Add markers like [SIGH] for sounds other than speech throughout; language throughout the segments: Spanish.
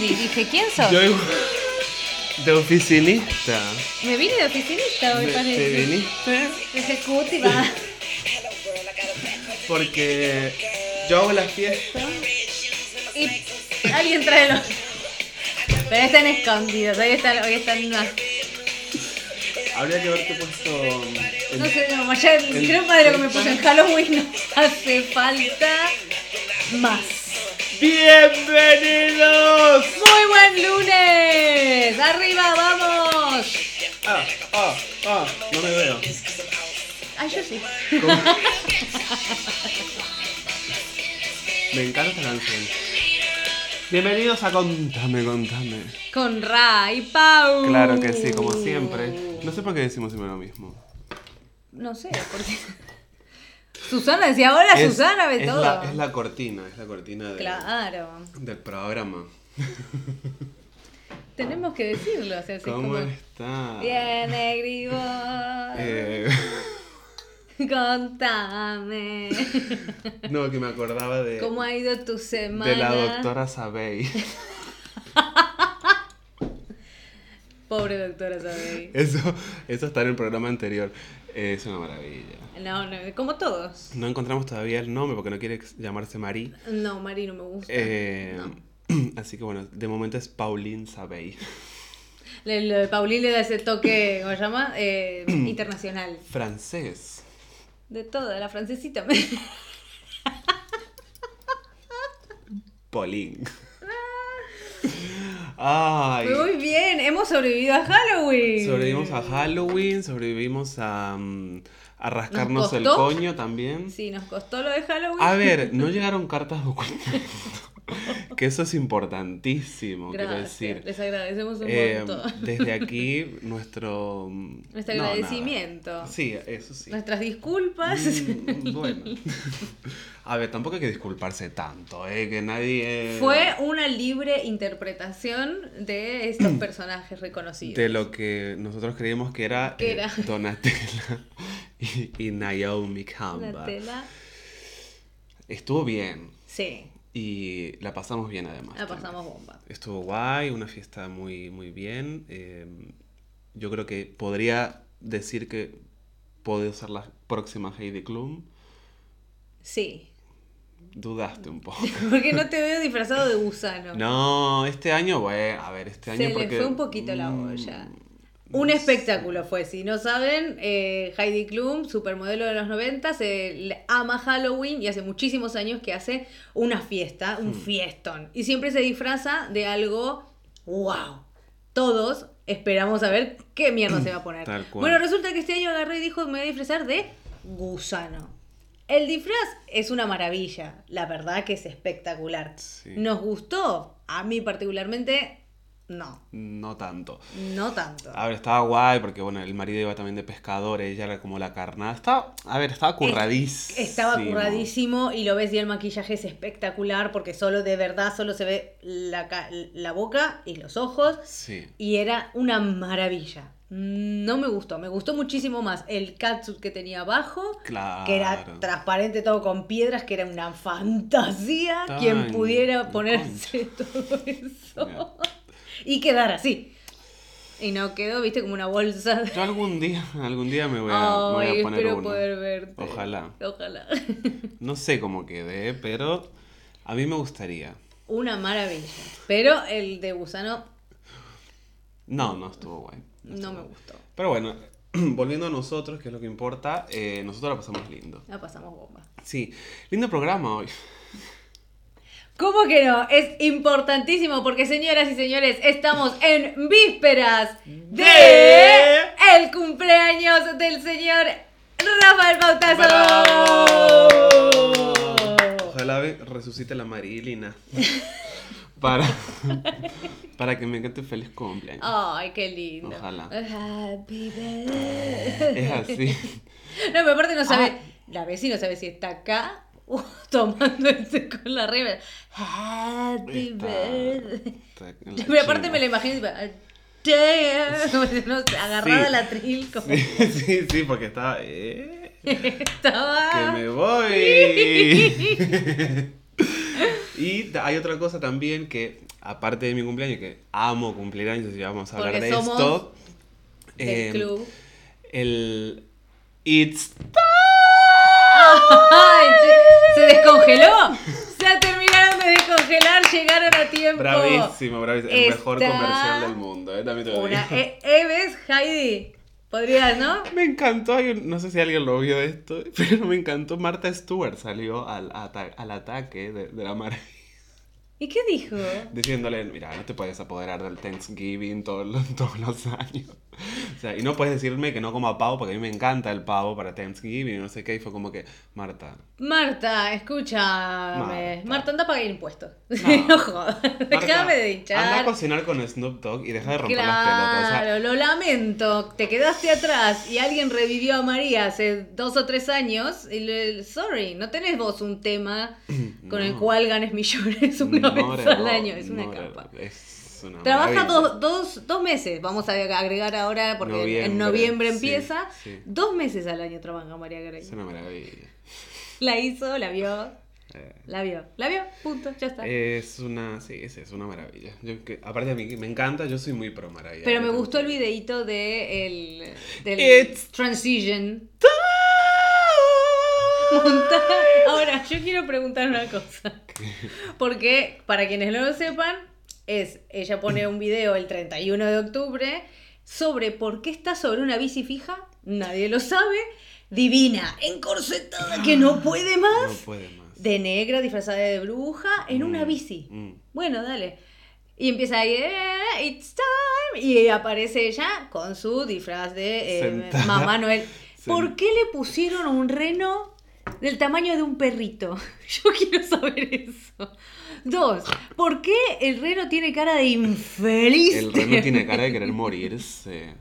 Dije, ¿quién sos? Yo. De oficinista. Me vine de oficinista hoy, ¿Te- parece. ¿Te viniste? Ejecutiva. [LAUGHS] Porque yo hago la fiesta. Y alguien trae los. Pero están escondidos. Hoy están, hoy están más. Habría que haberte puesto. No sé, no, ya el gran padre que me puso en Halloween no hace falta más. ¡Bienvenidos! ¡Muy buen lunes! ¡Arriba, vamos! Ah, ah, ah, no me veo. Ay, yo sí. [LAUGHS] Me encanta esta canción. Bienvenidos a Contame, Contame. Con Ra y Pau. Claro que sí, como siempre. No sé por qué decimos siempre lo mismo. No sé, porque. Susana decía, hola Es- Susana, ve es todo. La, es la cortina, es la cortina de- Claro. del programa. [LAUGHS] Tenemos que decirlo. O sea, así ¿Cómo como. está? Bien, Negribor. Eh, [LAUGHS] Contame. [LAUGHS] no, que me acordaba de, ¿Cómo ha ido tu semana? de la doctora Sabey. Pobre doctora Sabey. Eso, eso está en el programa anterior. Es una maravilla. No, no, como todos. No encontramos todavía el nombre porque no quiere llamarse Marí. No, Mari no me gusta. Eh, No. [CLEARS THROAT] Así que bueno, de momento es Pauline Sabey. Le, lo de Paulín le da ese toque, ¿cómo se llama? Eh, [CLEARS THROAT] internacional. Francés. De toda, la francesita. [LAUGHS] Pauline. Ay. Muy bien, hemos sobrevivido a Halloween. Sobrevivimos a Halloween, sobrevivimos a, mm, a rascarnos el coño también. Sí, nos costó lo de Halloween. A ver, [LAUGHS] no llegaron cartas documentales. [LAUGHS] [LAUGHS] que eso es importantísimo, quiero decir. les agradecemos un Eh, montón. [LAUGHS] desde aquí, nuestro. Nuestro no, nada. agradecimiento. Sí, eso sí. Nuestras disculpas. Mm, bueno. [LAUGHS] A ver, tampoco hay que disculparse tanto, ¿eh? Que nadie. Fue una libre interpretación de estos [CLEARS THROAT] personajes reconocidos. De lo que nosotros creíamos que era, ¿Qué eh, era? Donatella y, y Naomi Campbell. tela. Estuvo bien Sí, y la pasamos bien además. la también. pasamos bomba. Estuvo guay, una fiesta muy, muy bien. eh, yo creo que podría decir que puede ser la próxima Heidi Klum. Sí. Dudaste un poco. [LAUGHS] Porque no te veo disfrazado de gusano. No, este año, bueno, a ver, este año Se le porque... fue un poquito la mm, olla. Un espectáculo fue, si no saben, eh, Heidi Klum, supermodelo de los 90, se le ama Halloween y hace muchísimos años que hace una fiesta, Hmm. un fiestón. Y siempre se disfraza de algo, wow. Todos esperamos a ver qué mierda se va a poner. Bueno, resulta que este año agarré y dijo, me voy a disfrazar de gusano. El disfraz es una maravilla, la verdad que es espectacular. Sí. ¿Nos gustó? A mí particularmente, no. No tanto. No tanto. A ver, estaba guay porque, bueno, el marido iba también de pescador, ella era como la carnada. Estaba, a ver, estaba curradísimo. Estaba curradísimo y lo ves y el maquillaje es espectacular porque solo de verdad solo se ve la, la boca y los ojos Sí. y era una maravilla. No me gustó, me gustó muchísimo más el catsuit que tenía abajo, Claro. que era transparente todo con piedras, que era una fantasía Tan quien pudiera ponerse [LAUGHS] todo eso y quedar así. Y no quedó, viste, como una bolsa. de- Yo algún día, algún día me voy a, me voy a poner espero uno. poder verte. Ojalá. Ojalá. [LAUGHS] No sé cómo quede, pero a mí me gustaría. Una maravilla. Pero el de gusano No, no estuvo guay. no estuvo me guay. gustó. Pero bueno, [CLEARS THROAT] volviendo a nosotros, que es lo que importa, eh, nosotros la pasamos lindo. La pasamos bomba. Sí, lindo programa hoy. ¿Cómo que no? Es importantísimo porque, señoras y señores, estamos en vísperas de De- el cumpleaños del señor Rafael Bautazo. ¡Bravo! Ojalá resucite la Marilina. [LAUGHS] Para, para que me cante feliz cumpleaños. Ay, qué lindo. Ojalá. Happy birthday. Es así. [LAUGHS] No, pero aparte no sabe. Ah. La vecina no sabe si está acá o [LAUGHS] tomando este con la rima. Happy Está- birthday. está Pero aparte me la imagino "Ah, damn", como si, [LAUGHS] no sé, agarrada Sí. la tril como Sí, [LAUGHS] sí, sí, porque estaba. eh, estaba. ¡Que me voy! y hay otra cosa también que, aparte de mi cumpleaños, que amo cumplir años y vamos a hablar de somos esto. Del eh, club. El. It's. Ay, se, descongeló. Se terminaron de descongelar, llegaron a tiempo. Bravísimo, bravísimo. El mejor comercial del mundo, ¿eh? También te lo Una, digo. eh, eh, ¿ves, Heidi? Podrías, ¿no? Me encantó, hay un- no sé si alguien lo vio esto, pero me encantó. Marta Stewart salió al, ata- al ataque de, de la maravilla. ¿Y qué dijo? Diciéndole, mira, no te puedes apoderar del Thanksgiving todos los, todos los años. O sea, y no puedes decirme que no coma pavo porque a mí me encanta el pavo para Thanksgiving y no sé qué. Y fue como que, Marta, Marta, escúchame. Marta. Marta, anda a pagar impuestos. No. [LAUGHS] No, jodas. Déjame de Anda a hinchar. cocinar con Snoop Dogg y deja de romper las pelotas. Sea, Claro, lo lamento. Te quedaste atrás y alguien revivió a María hace dos o tres años. Y le, sorry, no tenés vos un tema [CLEARS THROAT] con el cual ganes millones [LAUGHS] una no, vez al año. Es una capa. Es Trabaja maravilla. dos, dos, dos meses, vamos a agregar ahora, porque en Noviembre, sí, empieza. sí. Dos meses al año trabaja María Grey. Es una maravilla. La hizo, la vio, Eh, la vio, la vio, punto, ya está. Es una, sí, es, es una maravilla. Yo, que, aparte a mí me encanta, yo soy muy pro Mariah. Pero me Carey. gustó el videito de el, del It's Transition. Monta- Ahora, yo quiero preguntar una cosa. [LAUGHS] Porque, para quienes no lo sepan, es, ella pone un video el 31 de octubre sobre por qué está sobre una bici fija, nadie lo sabe, divina, encorsetada, que no puede más, No puede más. de negra, disfrazada de bruja, en una Mm, bici. mm. Bueno, dale. Y empieza ahí, "Eh, it's time. Y aparece ella con su disfraz de eh. Mamá Noel. [LAUGHS] ¿Por qué le pusieron un reno del tamaño de un perrito? [LAUGHS] Yo quiero saber eso. Dos, ¿por qué el reno tiene cara de infeliz? El reno tiene cara de querer [LAUGHS] morirse.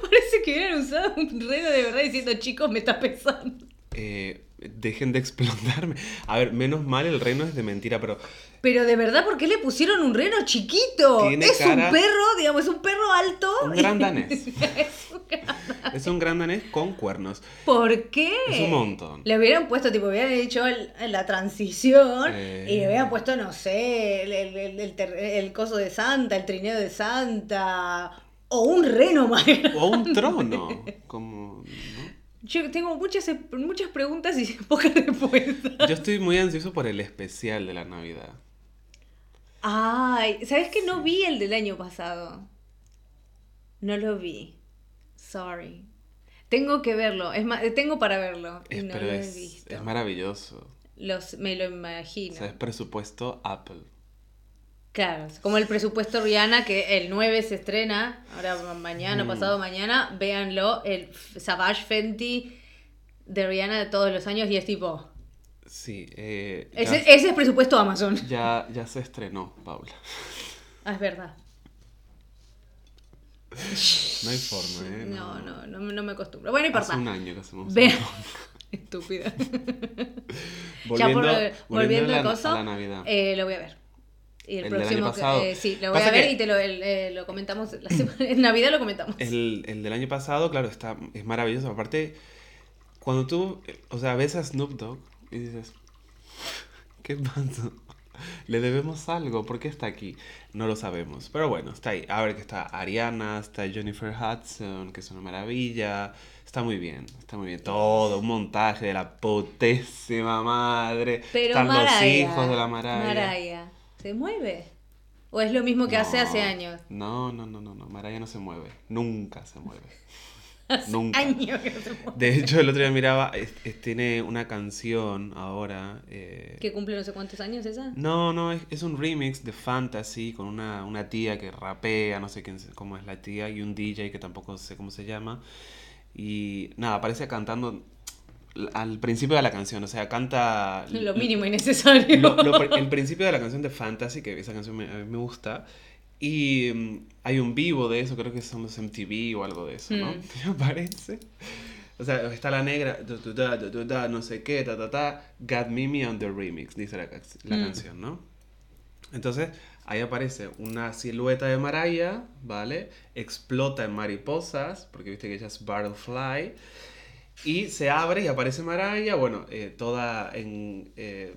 Parece que hubieran usado un reno de verdad diciendo, chicos, me está pesando. Eh, dejen de explotarme. A ver, menos mal el reno es de mentira, pero Pero de verdad, ¿por qué le pusieron un reno chiquito? Tiene es cara- un perro, digamos, es un perro alto. Un gran danés. [LAUGHS] es un gran es un gran danés con cuernos. ¿Por qué? Es un montón. Le hubieran puesto, tipo, hubieran hecho el- la transición Eh. y le hubieran puesto, no sé, el, el, el- el coso de Santa, el trineo de Santa, o un reno más grande. O un trono. [LAUGHS] Como. ¿no? Yo tengo muchas, muchas preguntas y [LAUGHS] pocas respuestas. Yo estoy muy ansioso por el especial de la Navidad. Ay, ¿sabes que no vi el del año pasado? No lo vi. Sorry. Tengo que verlo, es ma- tengo para verlo. Es- no pero lo he visto. es maravilloso. Los, me lo O imagino. sea, es presupuesto Apple. Claro, como el presupuesto Rihanna, que el 9 se estrena, ahora ma- mañana, Mm. pasado mañana, véanlo, el Savage Fenty de Rihanna de todos los años y es tipo... Sí, eh, ya, Ese, ese es presupuesto Amazon. ya, ya se estrenó, Paula. Ah, es verdad. No hay forma, ¿eh? No, no, no, no me acostumbro. Bueno, no Hace un año que hacemos eso. [LAUGHS] Estúpida. Volviendo, [LAUGHS] ya por, volviendo a la, coso, a la Navidad. eh, lo voy a ver. Y el, próximo, eh, sí, lo voy Pasa a ver y te lo, el- eh, lo comentamos la semana, [LAUGHS] en Navidad lo comentamos. El, el del año pasado, claro, está, es maravilloso. Aparte, cuando tú, o sea, ves a Snoop Dogg y dices, ¿qué pasa? Le debemos algo, ¿por qué está aquí? No lo sabemos, pero bueno, está ahí. A ver que está Ariana, está Jennifer Hudson, que es una maravilla. Está muy bien, está muy bien. Todo, un montaje de la putísima madre. Pero Están los Mariah, hijos de la Mariah. Mariah, ¿se mueve? ¿O es lo mismo que hace No, hace años? No, no, no, no, no. Mariah no se mueve. Nunca se mueve. [LAUGHS] Nunca. años que no se mueve. De hecho, el otro día miraba, es- es- tiene una canción ahora. eh, ¿Que cumple no sé cuántos años esa? No, no, es, es un remix de Fantasy con una, una tía que rapea, no sé quién, cómo es la tía, y un DJ que tampoco sé cómo se llama. Y nada, aparece cantando al principio de la canción, o sea, canta... Lo mínimo y necesario. lo- lo- [LAUGHS] el principio de la canción de Fantasy, que esa canción me, a mí me gusta, y mm, hay un vivo de eso, creo que son los MTV o algo de eso, ¿no? Mm. [LAUGHS] Y aparece. O sea, está la negra, tu, tu, ta, no sé qué, ta, ta, ta, Got Mimi on the remix, dice la, la Mm. canción, ¿no? Entonces, ahí aparece una silueta de Mariah, ¿vale? Explota en mariposas, porque viste que ella es Butterfly. Y se abre y aparece Mariah, bueno, eh, toda en, eh,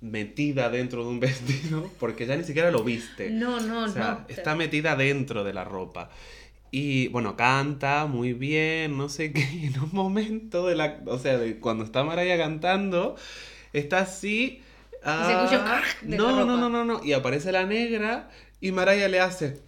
metida dentro de un [LAUGHS] vestido, porque ya ni siquiera lo viste. No, no, O sea, no. está metida dentro de la ropa. Y bueno, canta muy bien, no sé [LAUGHS] qué. Y en un momento de la. O sea, de cuando está Mariah cantando, está así. se escucha ah, [LAUGHS] de no, no, ropa. no, no, no. Y aparece la negra y Mariah le hace.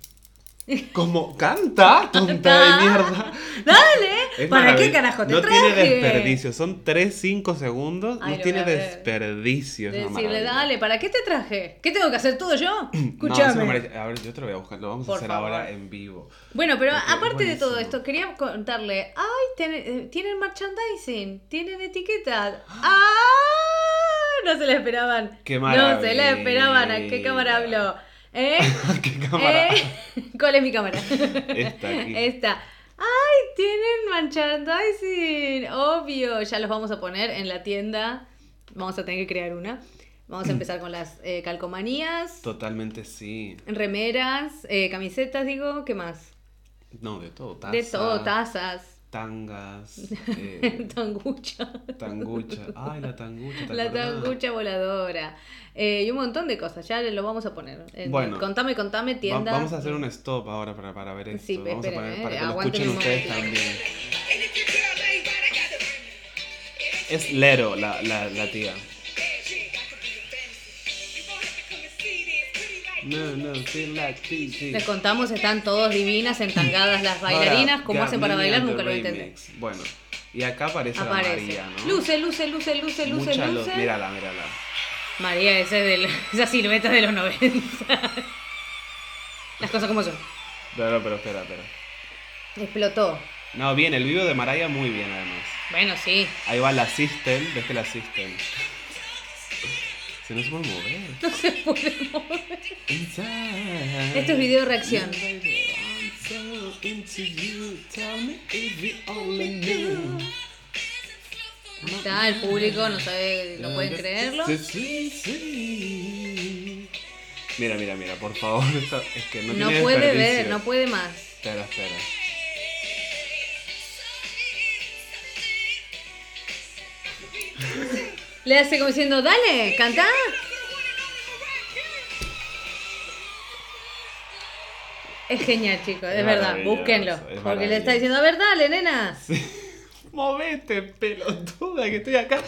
[LAUGHS] Como canta, tonta de mierda. Dale, Es ¿para qué carajo te No traje? tiene desperdicio, son 3-5 segundos, Ay, no tiene desperdicio. Decirle, maravilla. dale, ¿para qué te traje? ¿Qué tengo que hacer todo yo? [CLEARS THROAT] No, Escúchame. maravilla. a ver, yo te lo voy a buscar, lo vamos Por a hacer favor. ahora en vivo. bueno, pero Porque aparte de todo esto, quería contarle, ay, ten- eh, tienen merchandising, tienen etiquetas. [GASPS] ¡Ah! No se la esperaban. ¡Qué No se la esperaban. ¿A qué cámara maravilla! habló? ¿Eh? [LAUGHS] ¿Qué cámara? ¿Eh? [LAUGHS] ¿Cuál es mi cámara? Esta aquí. [LAUGHS] Esta. ¡Ay! Tienen merchandising. Obvio. Ya los vamos a poner en la tienda. Vamos a tener que crear una. Vamos a [CLEARS THROAT] empezar con las eh, calcomanías, Totalmente sí. remeras, eh, camisetas, digo. ¿Qué más? No, de todo. Taza, De todo, tazas, Tangas, [LAUGHS] eh, tangucha. tangucha. Ay, la tangucha. ¿te La tangucha voladora. Eh, y un montón de cosas. Ya lo vamos a poner. En- Bueno. contame, contame, Va- tienda. vamos a hacer un stop ahora para, para ver esto. Sí, vamos esperen, a poner eh, para que lo escuchen ustedes también. Es Lero, la, la, la tía. No, no, like. Les contamos, están todos divinas, entangadas las bailarinas. Ahora, ¿Cómo hacen para bailar? Nunca lo entendí. Bueno, y acá aparece, Aparece. la María, ¿no? Luce, luce, luce, luce, luce, luz. luce. Mírala, mírala. María, de la- [LAUGHS] esa silueta de los 90. Las cosas como son. Pero, pero, espera, espera. Explotó. No, bien, el video de Mariah muy bien además. Bueno, sí. Ahí va la System, ves que la System. Se [LAUGHS] no se puede mover. No se puede mover. Inside. Esto es video reacción. Está, el público no sabe, no pueden creerlo. Mira, mira, mira, por favor. [LAUGHS] Es que no, No puede ver, no puede más. Espera, espera. [LAUGHS] Le hace como diciendo, dale, cantá. Es genial, chicos, es Es verdad, búsquenlo. es Porque le está diciendo, a ver, dale, nena. [LAUGHS] Movete, pelotuda, que estoy acá.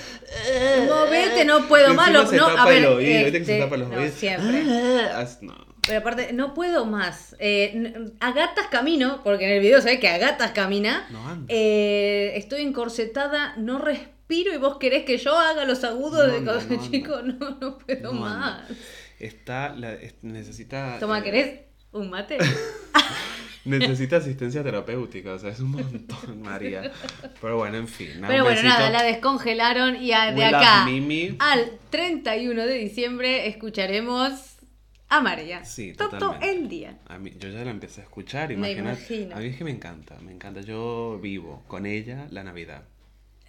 Movete, no puedo más. no, tapa a ver, oído, que se este, tapa los no, oídos. siempre. Ah, no. Pero aparte, no puedo más. Eh, n- a gatas camino, porque en el video se ve que a gatas camina. No anda. Eh, estoy encorsetada, no respiro y vos querés que yo haga los agudos No de no anda. [LAUGHS] chico. No, no puedo No más. Está, la, es- necesita. Toma, eh, ¿querés un mate? [LAUGHS] Necesita asistencia terapéutica, o sea, es un montón, [LAUGHS] María. Pero bueno, en fin. nada, Pero bueno, nada, la descongelaron y a- de acá Mimi. al 31 de diciembre escucharemos a María. Sí, Todo el día. A mí, yo ya la empecé a escuchar, Me imagínate. A mí es que me encanta, me encanta. Yo vivo con ella la Navidad.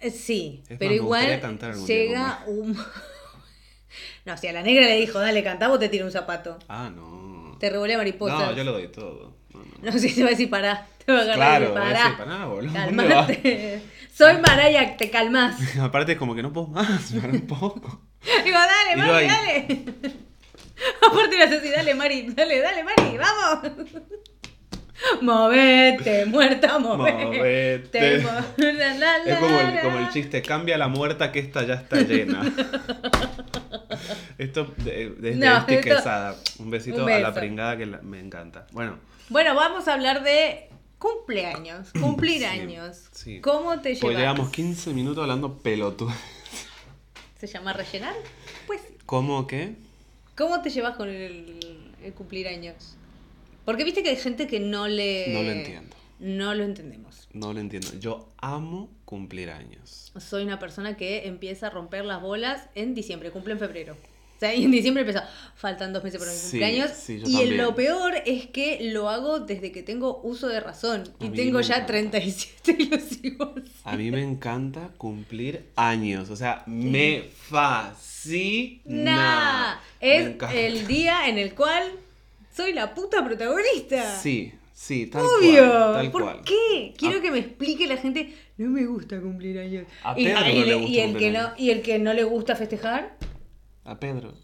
Eh, Sí, Es pero más, igual día llega un... [LAUGHS] No, si a la negra le dijo, dale, cantá, vos te tiro un zapato. Ah, no. Te revolea mariposas. No, yo lo doy todo. No, no, no. [LAUGHS] No sé si te va a decir pará. Te va a agarrar Claro, voy a decir, pará. pará, boludo. ¿dónde Calmate. [LAUGHS] Soy Maraya, te calmas. Aparte es como que no puedo más, para un poco. Digo, dale, Mari, ahí. dale. Aparte le haces así, dale, Mari, dale, dale, Mari, vamos. Movete, muerta, movete. Movete. Mo- la, la, Es como el, como chiste, cambia la muerta que esta ya está llena. esto de- desde No, Esti esto- Quesada. Un besito un a la pringada que me encanta. Bueno, Bueno, vamos a hablar de cumpleaños, cumplir Sí, años. sí. ¿Cómo te pues llevas? llevamos 15 minutos hablando pelotudo. ¿Se llama rellenar? Pues sí. ¿Cómo qué? ¿Cómo te llevas con el, el cumplir años? Porque viste que hay gente que no le... No lo entiendo. No lo entendemos. No lo entiendo. Yo amo cumplir años. Soy una persona que empieza a romper las bolas en diciembre, cumple en febrero. O sea, y en diciembre empezó, faltan dos meses para mi Sí, cumpleaños. sí, yo y también. lo peor es que lo hago desde que tengo uso de razón. A Y tengo me ya encanta. 37 y lo sigo así. A mí me encanta cumplir años. O sea, me fascina. Nah, Me es encanta. el día en el cual soy la puta protagonista. Sí, sí, tal Obvio. cual. Tal ¿Por cual. qué? Quiero A- que me explique la gente. No me gusta cumplir años. A y, Pedro y no le gusta y el que no y el que no le gusta festejar, A Pedro.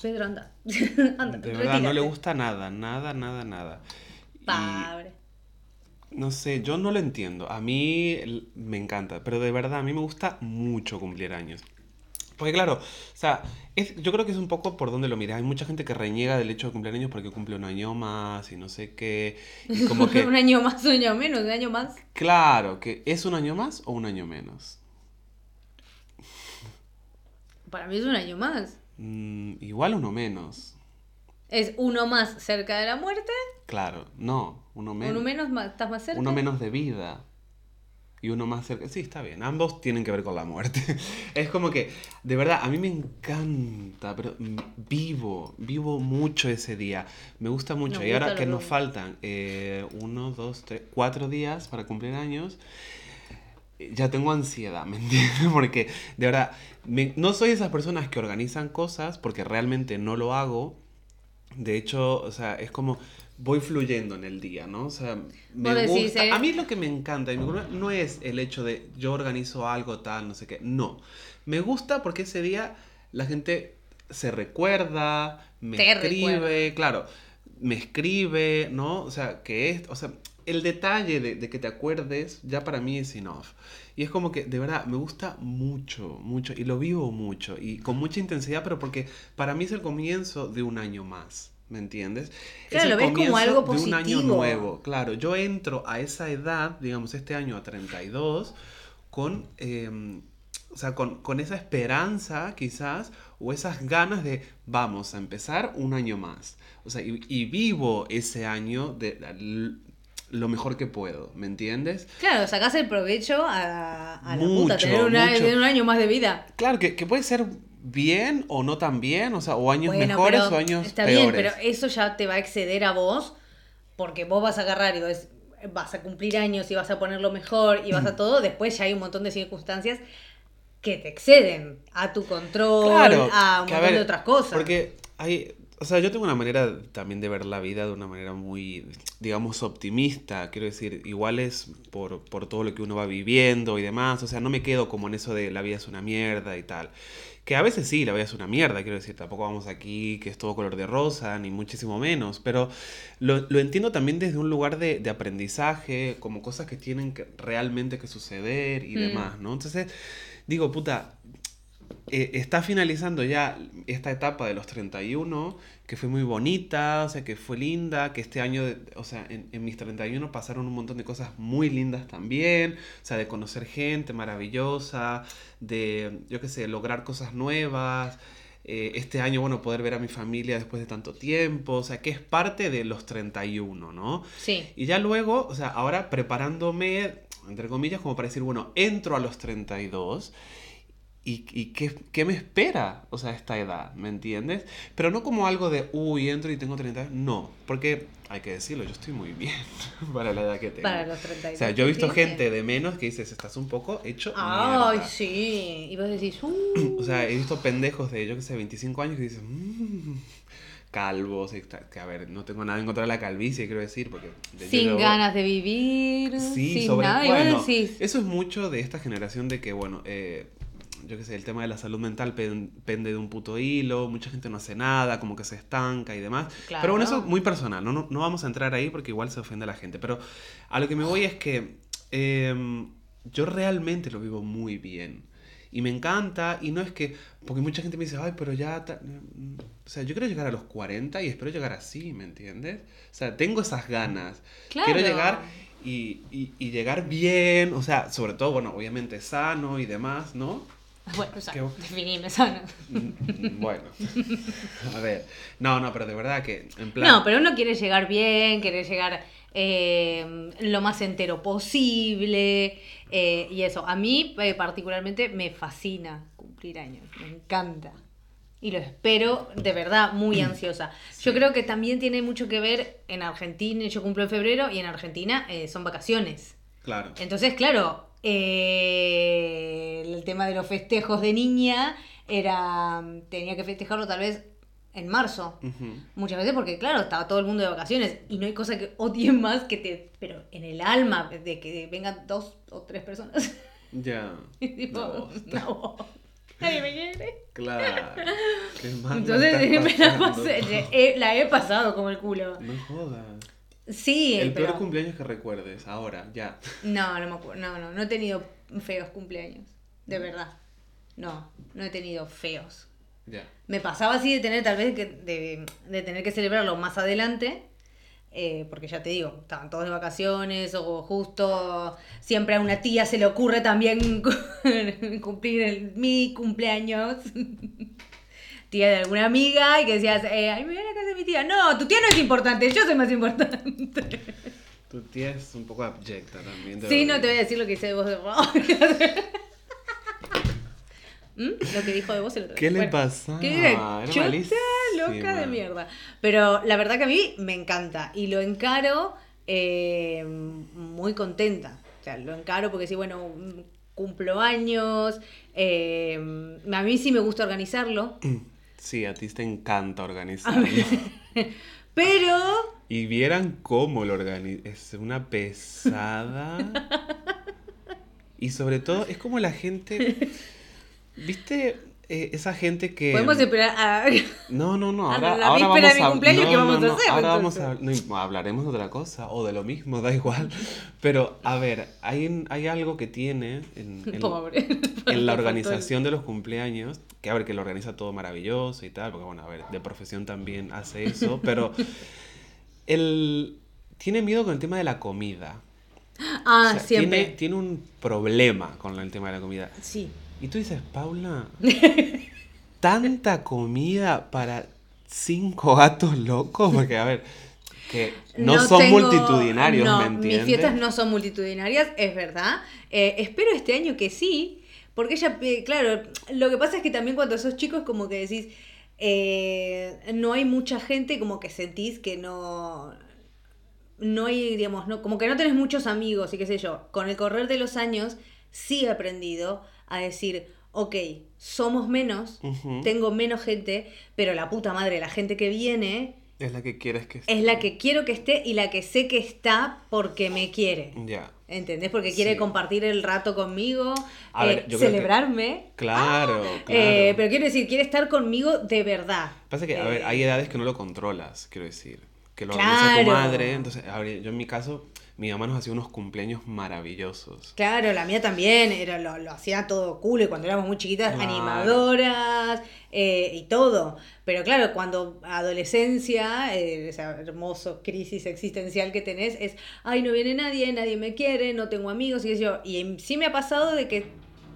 Pedro anda. [LAUGHS] anda De verdad, no le gusta nada, nada, nada, nada. Y- Pobre. No sé, yo no lo entiendo. A mí me encanta, pero de verdad a mí me gusta mucho cumplir años. Porque claro, o sea, es- yo creo que es un poco por donde lo miras. Hay mucha gente que reniega del hecho de cumplir años porque cumple un año más y no sé qué. Y [LAUGHS] como que, un año más, un año menos, un año más. claro, que es un año más o un año menos. Para mí es un año más. Mm, igual uno menos. Es uno más cerca de la muerte, Claro, no, uno menos. uno menos más, estás más cerca. Uno menos de vida. Y uno más cerca. Sí, está bien. Ambos tienen que ver con la muerte. [LAUGHS] Es como que, de verdad, a mí me encanta, pero vivo, vivo mucho ese día. Me gusta mucho. Nos y ahora que nos faltan eh, uno, dos, tres, cuatro días para cumplir años, ya tengo ansiedad, ¿me [LAUGHS] entiendes? Porque, de verdad, me- no soy esas personas que organizan cosas porque realmente no lo hago. De hecho, o sea, es como voy fluyendo en el día, ¿no? O sea, me decís, gusta. eh, A mí lo que me encanta no es el hecho de yo organizo algo tal, no sé qué. No. Me gusta porque ese día la gente se recuerda, me Te escribe, recuerda. claro, me escribe, ¿no? O sea, que es, o sea, el detalle de, de que te acuerdes ya para mí es enough. Y es como que, de verdad, me gusta mucho, mucho, y lo vivo mucho, y con mucha intensidad, pero porque para mí es el comienzo de un año más, ¿me entiendes? Claro, es lo ves como algo de un año positivo. nuevo, claro. Yo entro a esa edad, digamos, este año a 32, con, eh, o sea, con, con esa esperanza, quizás, o esas ganas de, vamos a empezar un año más. O sea, y, y vivo ese año de, lo mejor que puedo, ¿me entiendes? Claro, sacás el provecho a, a la puta, Mucho, tener, una- mucho. tener un año más de vida. Claro, que, que puede ser bien o no tan bien, o sea, o años Bueno, mejores o años está peores. bien, pero eso ya te va a exceder a vos, porque vos vas a agarrar y vas, vas a cumplir años y vas a ponerlo mejor y vas a [CLEARS THROAT] todo, después ya hay un montón de circunstancias que te exceden a tu control, Claro, a un montón ver, de otras cosas. Porque hay, o sea, yo tengo una manera también de ver la vida de una manera muy, digamos, optimista. Quiero decir, igual es por, por todo lo que uno va viviendo y demás. O sea, no me quedo como en eso de la vida es una mierda y tal. Que a veces sí, la vida es una mierda, quiero decir, tampoco vamos aquí que es todo color de rosa, ni muchísimo menos, pero lo, lo entiendo también desde un lugar de, de aprendizaje, como cosas que tienen que, realmente que suceder y Mm. demás, ¿no? Entonces, digo, puta, eh, está finalizando ya esta etapa de los 31, que fue muy bonita, o sea, que fue linda, que este año, de- o sea, en, en mis 31 pasaron un montón de cosas muy lindas también, o sea, de conocer gente maravillosa, de, yo qué sé, lograr cosas nuevas. eh, este año, bueno, poder ver a mi familia después de tanto tiempo, o sea, que es parte de los 31, ¿no? Sí. Y ya luego, o sea, ahora preparándome, entre comillas, como para decir, bueno, entro a los 32 y, y qué, qué me espera, o sea, esta edad, ¿me entiendes? Pero no como algo de, uy, entro y tengo 30 no, porque hay que decirlo, yo estoy muy bien [LAUGHS] para la edad que tengo. Para los 32. O sea, yo he visto gente de menos que dices, estás un poco hecho Ay, mierda". sí. Y vos decís, uh, [CLEARS THROAT] O sea, he visto pendejos de, yo que sé, 25 años que dicen, "Mm, calvos, y tal", que a ver, no tengo nada en contra de la calvicie, quiero decir, porque... de- sin ganas de vivir, Sí, sin sobre nada. bueno, decís, eso es mucho de esta generación de que, bueno, eh, yo qué sé, el tema de la salud mental pen- pende de un puto hilo, mucha gente no hace nada, como que se estanca y demás. Claro. Pero bueno, eso es muy personal, ¿no? No, no vamos a entrar ahí porque igual se ofende a la gente. Pero a lo que me voy es que eh, yo realmente lo vivo muy bien. Y me encanta, y no es que, porque mucha gente me dice, ay, pero ya, ta-". o sea, yo quiero llegar a los 40 y espero llegar así, ¿me entiendes? O sea, tengo esas ganas. Quiero Claro. llegar y, y- y llegar bien, o sea, sobre todo, bueno, obviamente sano y demás, ¿no? Bueno, o sea, Qué- definime sana. Bueno, [LAUGHS] a ver, no, no, pero de verdad que, en plan... No, pero uno quiere llegar bien, quiere llegar eh, lo más entero posible. eh, y eso, a mí eh, particularmente me fascina cumplir años, me encanta. Y lo espero de verdad muy [CLEARS THROAT] ansiosa. Yo creo que también tiene mucho que ver en Argentina, yo cumplo en febrero y en Argentina son vacaciones. Claro. Entonces, claro, eh, el tema de los festejos de niña era, tenía que festejarlo tal vez en marzo. Muchas veces porque, claro, estaba todo el mundo de vacaciones y no hay cosa que odie [LAUGHS] más que te... Pero en el alma de que vengan dos o tres personas. [LAUGHS] Ya. [LAUGHS] tipo, Una bosta. no, nadie me quiere. Claro. Qué mal la Entonces me la, pasé, eh, la he pasado como el culo. No jodas. Sí, El pero... peor cumpleaños que recuerdes, ahora, ya. No, no me acuerdo. No, no, no he tenido feos cumpleaños. De verdad. No, no he tenido feos. Ya. Me pasaba así de tener tal vez que, de, de tener que celebrarlo más adelante. eh, porque ya te digo, estaban todos de vacaciones o justo siempre a una tía se le ocurre también [LAUGHS] cumplir el- mi cumpleaños. [LAUGHS] tía de alguna amiga y que decías, eh, ay, me voy a la casa de mi tía. No, tu tía no es importante, yo soy más importante. Tu tía es un poco abyecta también. Sí, no te voy a decir lo que hice de vos de [LAUGHS] ¿Mm? Lo que dijo de vos el otro ¿Qué día. le Bueno, pasaba? qué loca de mierda. Pero la verdad que a mí me encanta y lo encaro eh, muy contenta. O sea, lo encaro porque sí, bueno, mm, cumplo años. eh, a mí sí me gusta organizarlo. Sí, a ti te encanta organizar. [LAUGHS] Pero Y vieran cómo lo organiza. Es una pesada. [LAUGHS] Y sobre todo, es como la gente. ¿Viste? Eh, esa gente que. podemos esperar a... [LAUGHS] No, no, no. a Ahora, la ahora vamos de mi a cumpleaños, no, ¿qué vamos no, a no, hacer, Ahora vamos a hablaremos de otra cosa o de lo mismo, [LAUGHS] da igual. Pero a ver, hay, hay algo que tiene en, [LAUGHS] en- Pobre. en la organización de los cumpleaños, que a ver, que lo organiza todo maravilloso y tal, porque bueno, a ver, de profesión también hace eso, pero él tiene miedo con el tema de la comida. Ah, O sea, siempre. Tiene, tiene un problema con el tema de la comida. Sí. Y tú dices, Paula, [LAUGHS] tanta comida para cinco gatos locos, porque a ver, que no, son tengo- multitudinarios, no, ¿me entiendes? Mis fiestas no son multitudinarias, es verdad. Eh, espero este año que sí, porque ella, eh, claro, lo que pasa es que también cuando sos chicos como que decís, eh, no hay mucha gente, como que sentís que no... No hay, digamos, no, como que no tenés muchos amigos y qué sé yo. Con el correr de los años sí he aprendido a decir, ok, somos menos, tengo menos gente, pero la puta madre, la gente que viene Es la que quieres que es la que quiero que esté y la que sé que está porque me quiere. Ya. ¿Entendés? Porque quiere Sí. compartir el rato conmigo, A eh, ver, yo creo que- celebrarme. Claro, claro. Eh, pero quiero decir, quiere estar conmigo de verdad. Pasa que, a Eh, ver, hay edades que no lo controlas, quiero decir. Que lo organiza tu Claro. madre. Entonces, a ver, yo en mi caso, mi mamá nos hacía unos cumpleaños maravillosos. Claro, la mía también, era, lo, lo hacía todo cool y cuando éramos muy chiquitas, Claro. animadoras eh, y todo. Pero claro, cuando adolescencia, eh, esa hermoso crisis existencial que tenés, es, ay, no viene nadie, nadie me quiere, no tengo amigos, y yo. Y sí me ha pasado de que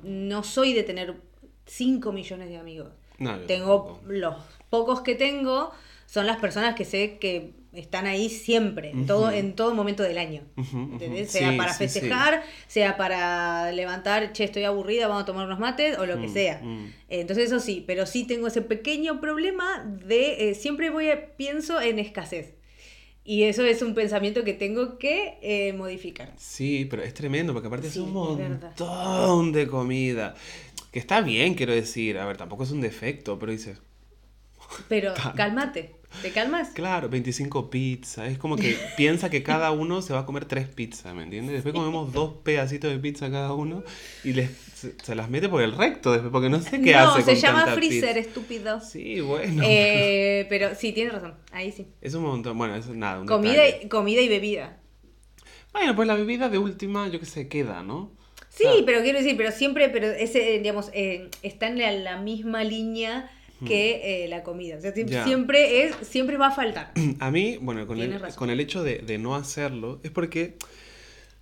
no soy de tener 5 millones de amigos. No, Tengo tampoco. los pocos que tengo, son las personas que sé que están ahí siempre, en, todo, en todo momento del año. ¿entendés? Sea Sí, para sí, sí. festejar, sea para levantar, che, estoy aburrida, vamos a tomar unos mates, o lo que Mm, sea. mm. Entonces eso sí, pero sí tengo ese pequeño problema de, eh, siempre voy a, pienso en escasez. Y eso es un pensamiento que tengo que eh, modificar. Sí, pero es tremendo, porque aparte es un montón de comida. Que está bien, quiero decir. A ver, tampoco es un defecto, pero dices, Pero [LAUGHS] cálmate, ¿te calmas? claro, 25 pizzas. Es como que [LAUGHS] piensa que cada uno se va a comer tres pizzas, ¿me entiendes? Después comemos dos pedacitos de pizza cada uno y les, se, se las mete por el recto después, porque no sé qué no, hace se con llama tanta freezer, pizza. estúpido. Sí, bueno. Eh, pero sí, tienes razón, ahí sí. Es un montón. Bueno, eso es nada. un Comida y, comida y bebida. Bueno, pues la bebida de última, yo que sé, queda, ¿no? Sí, pero quiero decir, pero siempre, pero ese, digamos, eh, está en la, la misma línea que eh, la comida. O sea, sie- Ya. siempre es, siempre va a faltar. [CLEARS THROAT] A mí, bueno, con el, con el hecho de, de no hacerlo, es porque,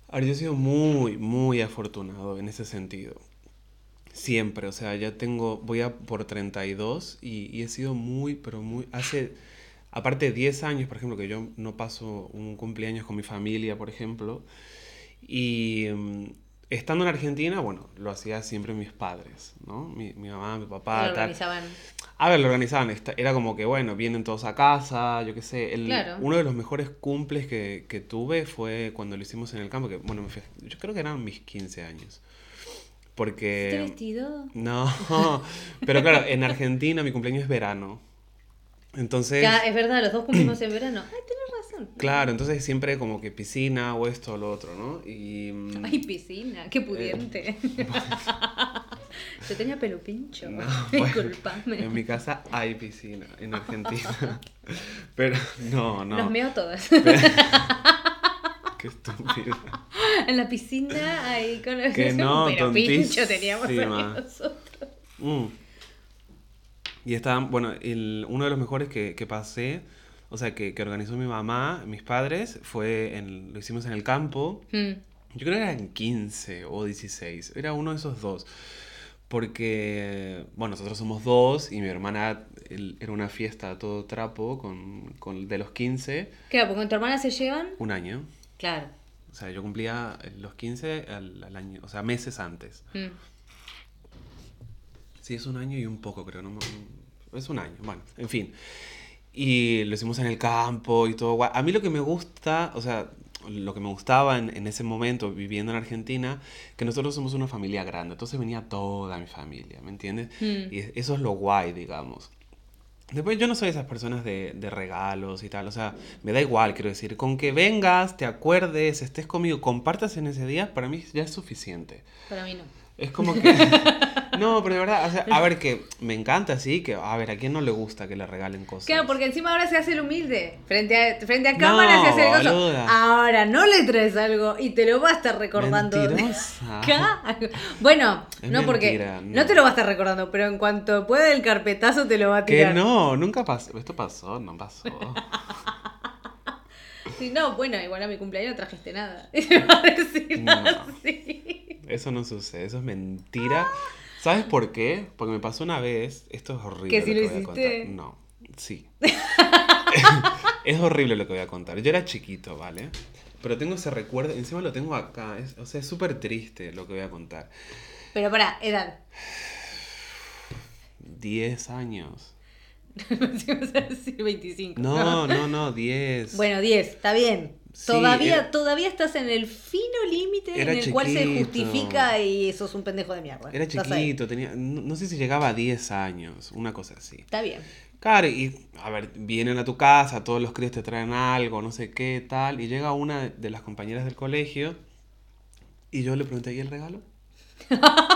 a ver, yo he sido muy, muy afortunado en ese sentido. Siempre, o sea, ya tengo, voy a por 32 y, y he sido muy, pero muy, hace, aparte de 10 años, por ejemplo, que yo no paso un cumpleaños con mi familia, por ejemplo, y mm, estando en Argentina, bueno, lo hacía siempre mis padres, ¿no? Mi, mi mamá, mi Lo papá, tal. organizaban. A ver, lo organizaban. Era como que, bueno, vienen todos a casa, yo qué sé. El, Claro. Uno de los mejores cumples que, que tuve fue cuando lo hicimos en el campo, que, bueno, yo creo que eran mis 15 años. ¿Este Porque... vestido? No, [LAUGHS] pero claro, en Argentina mi cumpleaños es verano. Entonces, Ya, es verdad, los dos cumplimos en verano. Ay. Claro, entonces siempre como que piscina o esto o lo otro, ¿no? Y... mm, Ay, piscina, qué pudiente. [LAUGHS] [LAUGHS] Yo tenía pelo pincho. No, [LAUGHS] bueno, Disculpame. En mi casa hay piscina, en Argentina. Pero no, no. Nos meo todas. Qué estúpido. en la piscina ahí con el Que no, pelo pincho teníamos nosotros. Mm. Y estaban, bueno, el, uno de los mejores que, que pasé, o sea, que, que organizó mi mamá, mis padres, fue, en, lo hicimos en el campo. Mm. Yo creo que eran 15 o 16, era uno de esos dos. Porque, bueno, nosotros somos dos y mi hermana el- era una fiesta a todo trapo con, con de los 15, Claro, porque con tu hermana se llevan. un año. Claro. O sea, yo cumplía los 15 al, al año, o sea, meses antes. Mm. Sí, es un año y un poco, creo. No, es un año, bueno, en fin. Y lo hicimos en el campo y todo. guay. A mí lo que me gusta, o sea, lo que me gustaba en, en ese momento viviendo en Argentina, que nosotros somos una familia grande. Entonces venía toda mi familia, ¿me entiendes? Mm. Y eso es lo guay, digamos. Después yo no soy esas personas de, de regalos y tal, o sea, me da igual, quiero decir, con que vengas, te acuerdes, estés conmigo, compartas en ese día, para mí ya es suficiente. Para mí no. Es como que... [LAUGHS] No, pero de verdad, o sea, a ver, que me encanta, sí, que a ver, ¿a quién no le gusta que le regalen cosas? Claro, porque encima ahora se hace el humilde. Frente a, frente a cámara No, se hace el boluda. Ahora no le traes algo y te lo va a estar recordando. [LAUGHS] Bueno, Es no porque mentira, no. no. te lo va a estar recordando, pero en cuanto pueda el carpetazo te lo va a Que tirar. no, nunca pasó. Esto pasó, no pasó. [LAUGHS] Sí, no, bueno, igual a mi cumpleaños no trajiste nada. [LAUGHS] Y va a decir No. así. Eso no sucede, eso es mentira. ¿Sabes por qué? Porque me pasó una vez, esto es horrible. ¿Que sí lo lo voy a hiciste? contar. No, sí. [LAUGHS] [LAUGHS] es horrible lo que voy a contar. Yo era chiquito, ¿vale? Pero tengo ese recuerdo, encima lo tengo acá. es- o sea, es súper triste lo que voy a contar. Pero para, edad. 10 años. Si vas a decir 25. No, no, no, 10. Bueno, 10, está bien. Sí, todavía, era- todavía estás en el fino límite en el cual se justifica y sos un pendejo de mierda. Era chiquito, tenía, no, no sé si llegaba a 10 años, una cosa así. Está bien. Claro, y a ver, vienen a tu casa, todos los críos te traen algo, no sé qué, tal, y llega una de las compañeras del colegio y yo le pregunté, ¿y el regalo? [LAUGHS]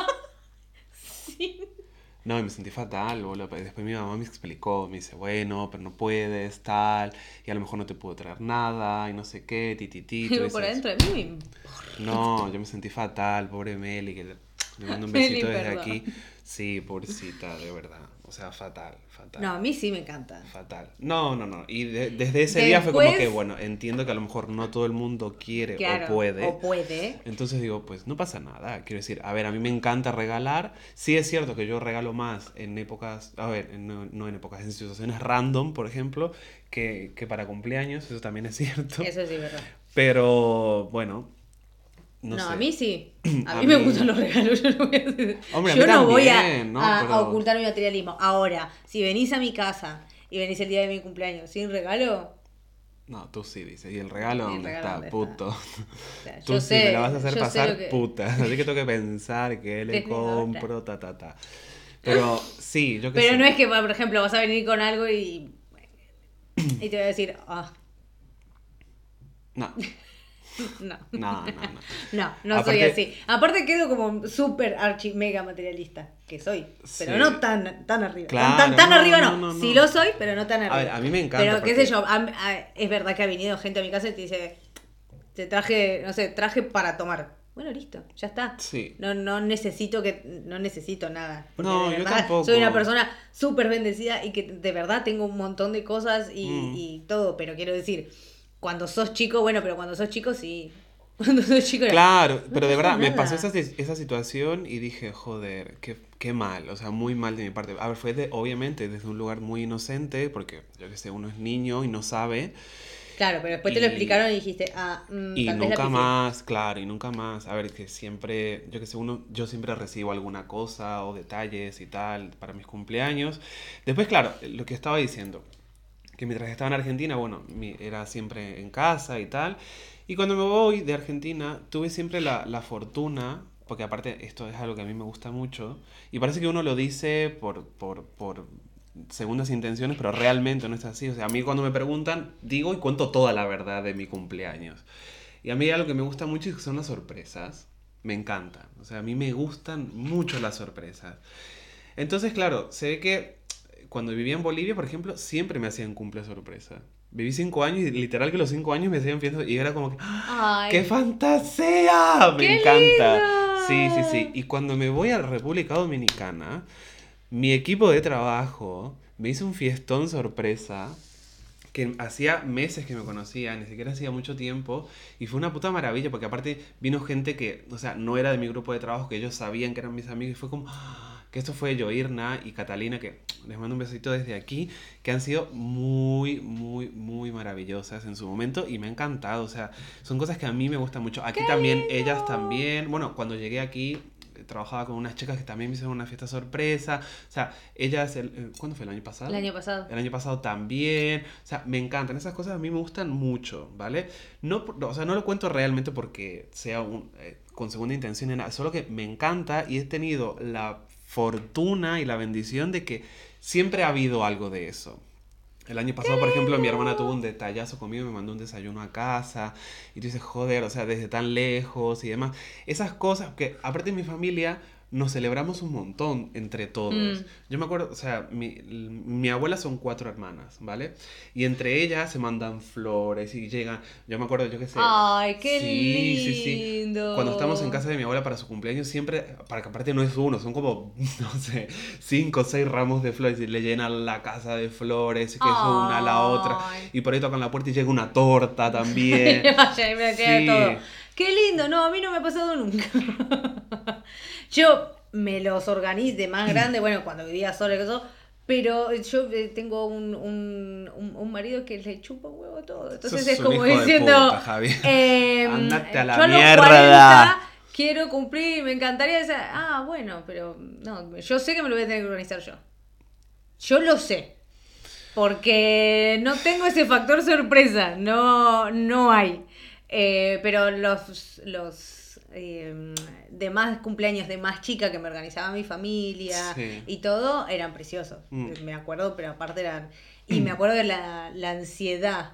No, y me sentí fatal, boludo. Después mi mamá me explicó, me dice, bueno, pero no puedes, tal, y a lo mejor no te puedo traer nada, y no sé qué, tititi. Pero por adentro de mí. No, yo me sentí fatal, pobre Meli, que le, mando un [LAUGHS] Meli, besito desde perdón. aquí. Sí, pobrecita, de verdad. O sea, fatal, fatal. No, a mí sí me encanta. Fatal. No, no, no. Y de- desde ese día fue como que, bueno, entiendo que a lo mejor no todo el mundo quiere Claro. o puede. O puede. Entonces digo, pues no pasa nada. Quiero decir, a ver, a mí me encanta regalar. Sí es cierto que yo regalo más en épocas, a ver, en- no, no en épocas, en situaciones random, por ejemplo, que, que para cumpleaños, eso también es cierto. Eso sí, verdad. Pero bueno, no, No, sé. [CLEARS THROAT] a mí sí. A, A mí, me gustan los regalos. [LAUGHS] Yo no voy a, decir- Hombre, a yo mí no voy a, también, ¿no? a- a Pero- ocultar mi materialismo. Ahora, si venís a mi casa y venís el día de mi cumpleaños sin regalo, No, tú sí dices. ¿Y el regalo ¿Y el dónde regalo está, dónde puto? o sea, [LAUGHS] Tú yo sí sé, me la vas a hacer pasar que- puta. [LAUGHS] Así que tengo que pensar que le compro, ta, ta, ta. Pero sí, yo que Pero sé. no es que, por ejemplo, vas a venir con algo y. Y te voy a decir, ah, No, [LAUGHS] no. no, no, no. No, no soy así. Aparte quedo como súper archi mega materialista, que soy. Pero Sí. no tan, tan arriba. Claro, tan tan, no, arriba no. no, Sí lo soy, pero no tan arriba. ver, a mí me encanta Pero qué sé yo, a- a- es verdad que ha venido gente a mi casa y te dice, te traje, no sé, traje para tomar. Bueno, listo, ya está. Sí. No, no necesito que, no necesito nada. No, yo tampoco. Soy una persona súper bendecida y que de verdad tengo un montón de cosas y, Mm. y todo, pero quiero decir, cuando sos chico, bueno, pero cuando sos chico sí. [LAUGHS] Cuando sos chico era- Claro, No pero de verdad, me nada. pasó esa, esa situación y dije, joder, qué, qué mal, o sea, muy mal de mi parte. A ver, fue de, obviamente desde un lugar muy inocente, porque yo que sé, uno es niño y no sabe. Claro, pero después te lo Y- explicaron y dijiste, ah, mm, Y tal vez la nunca pifié. más, claro, y nunca más. A ver, que siempre, yo que sé, uno, yo siempre recibo alguna cosa o detalles y tal para mis cumpleaños. Después, claro, lo que estaba diciendo, que mientras estaba en Argentina, bueno, era siempre en casa y tal. Y cuando me voy de Argentina, tuve siempre la, la fortuna, porque aparte esto es algo que a mí me gusta mucho, y parece que uno lo dice por, por, por segundas intenciones, pero realmente no es así. O sea, a mí cuando me preguntan, digo y cuento toda la verdad de mi cumpleaños. Y a mí algo que me gusta mucho son las sorpresas. Me encantan. O sea, a mí me gustan mucho las sorpresas. Entonces, claro, se ve que cuando vivía en Bolivia, por ejemplo, siempre me hacían cumple sorpresa. Viví cinco años y literal que los cinco años me hacían fiestas y era como que ¡ah! Ay, ¡Qué fantasía! Me ¡Qué encanta. Sí, sí, lindo! sí. Y cuando me voy a República Dominicana, mi equipo de trabajo me hizo un fiestón sorpresa que hacía meses que me conocía, ni siquiera hacía mucho tiempo, y fue una puta maravilla, porque aparte vino gente que, o sea, no era de mi grupo de trabajo, que ellos sabían que eran mis amigos, y fue como, ¡ah! Que esto fue Joirna y Catalina, que les mando un besito desde aquí, que han sido muy, muy, muy maravillosas en su momento, y me ha encantado, o sea, son cosas que a mí me gustan mucho. Aquí también, ellas también, bueno, cuando llegué aquí, eh, trabajaba con unas chicas que también me hicieron una fiesta sorpresa, o sea, ellas, el, eh, ¿cuándo fue el año pasado? el año pasado. El año pasado también. O sea, me encantan. Esas cosas a mí me gustan mucho, ¿vale? No, o sea, no lo cuento realmente porque sea un, eh, con segunda intención en nada. Solo que me encanta y he tenido la fortuna y la bendición de que siempre ha habido algo de eso. El año pasado, por ejemplo, mi hermana tuvo un detallazo conmigo, me mandó un desayuno a casa. Y tú dices, joder, o sea, desde tan lejos y demás. Esas cosas, que aparte mi familia, nos celebramos un montón entre todos. Mm. Yo me acuerdo, o sea, mi, mi abuela son cuatro hermanas, ¿vale? Y entre ellas se mandan flores y llegan. Yo me acuerdo, yo qué sé. Ay, qué Sí, sí, sí. lindo. Cuando estamos en casa de mi abuela para su cumpleaños, siempre, para que aparte no es uno, son como, [LAUGHS] no sé, cinco o seis ramos de flores y le llenan la casa de flores, que es una a la otra. Y por ahí tocan la puerta y llega una torta también. [LAUGHS] Me Sí. todo. Qué lindo, no, a mí no me ha pasado nunca. [LAUGHS] yo me los organizo de más [CLEARS THROAT] grande, bueno, cuando vivía sola y eso, pero yo eh, tengo un, un, un, marido que le chupa un huevo todo. Entonces Sos es como diciendo, puta, Javi. [LAUGHS] em, Andate a la yo los mierda. 40 quiero cumplir, me encantaría decir, ah, bueno, pero no, yo sé que me lo voy a tener que organizar yo. Yo lo sé. Porque no tengo ese factor sorpresa, no, no hay. Eh, pero los, los eh, demás cumpleaños de más chica que me organizaba mi familia Sí. y todo eran preciosos. Mm. Me acuerdo, pero aparte eran... Y me acuerdo de la, la ansiedad